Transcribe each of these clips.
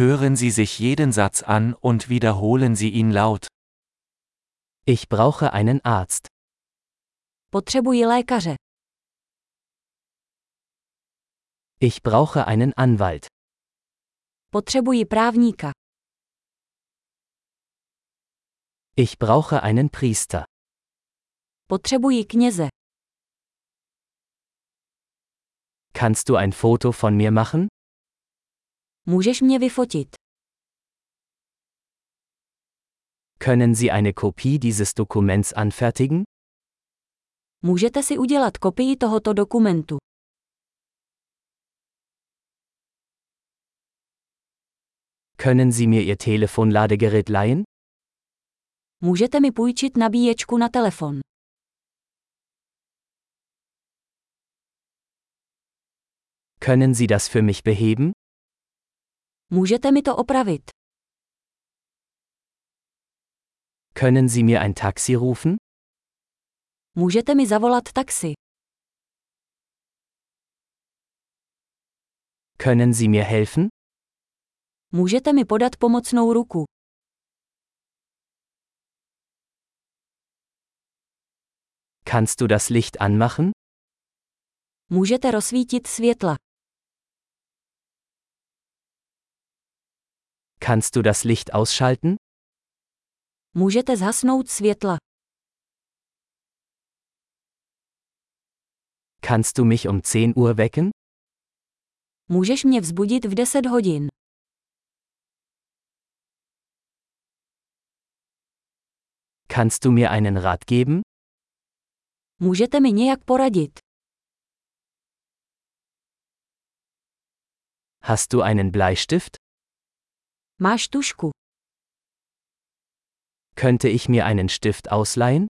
Hören Sie sich jeden Satz an und wiederholen Sie ihn laut. Ich brauche einen Arzt. Potřebuji lékaře. Ich brauche einen Anwalt. Potřebuji právníka. Ich brauche einen Priester. Potřebuji kněze. Kannst du ein Foto von mir machen? Můžeš mě vyfotit. Können Sie eine Kopie dieses Dokuments anfertigen? Můžete si udělat kopii tohoto dokumentu. Können Sie mir Ihr Telefonladegerät leihen? Můžete mi půjčit nabíječku na telefon. Können Sie das für mich beheben? Můžete mi to opravit. Können Sie mir ein Taxi rufen? Můžete mi zavolat taxi. Können Sie mir helfen? Můžete mi podat pomocnou ruku. Kannst du das Licht anmachen? Můžete rozsvítit světla. Kannst du das Licht ausschalten? Můžete zhasnout světla. Kannst du mich um 10 Uhr wecken? Můžeš mě vzbudit v 10 hodin. Kannst du mir einen Rat geben? Můžete mi nějak poradit. Hast du einen Bleistift? Máš tušku. Könnte ich mir einen Stift ausleihen?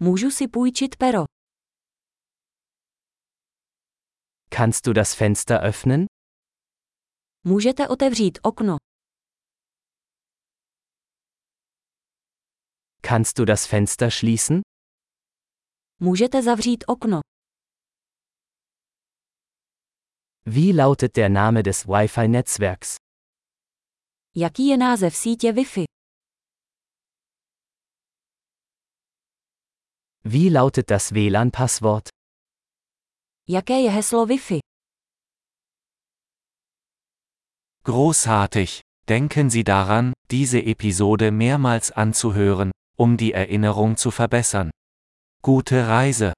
Můžu si půjčit pero. Kannst du das Fenster öffnen? Můžete otevřít okno. Kannst du das Fenster schließen? Můžete zavřít okno. Wie lautet der Name des Wi-Fi-Netzwerks? Jaký je název sítě Wi-Fi? Wie lautet das WLAN-Passwort? Jaké je heslo Wi-Fi? Großartig! Denken Sie daran, diese Episode mehrmals anzuhören, um die Erinnerung zu verbessern. Gute Reise!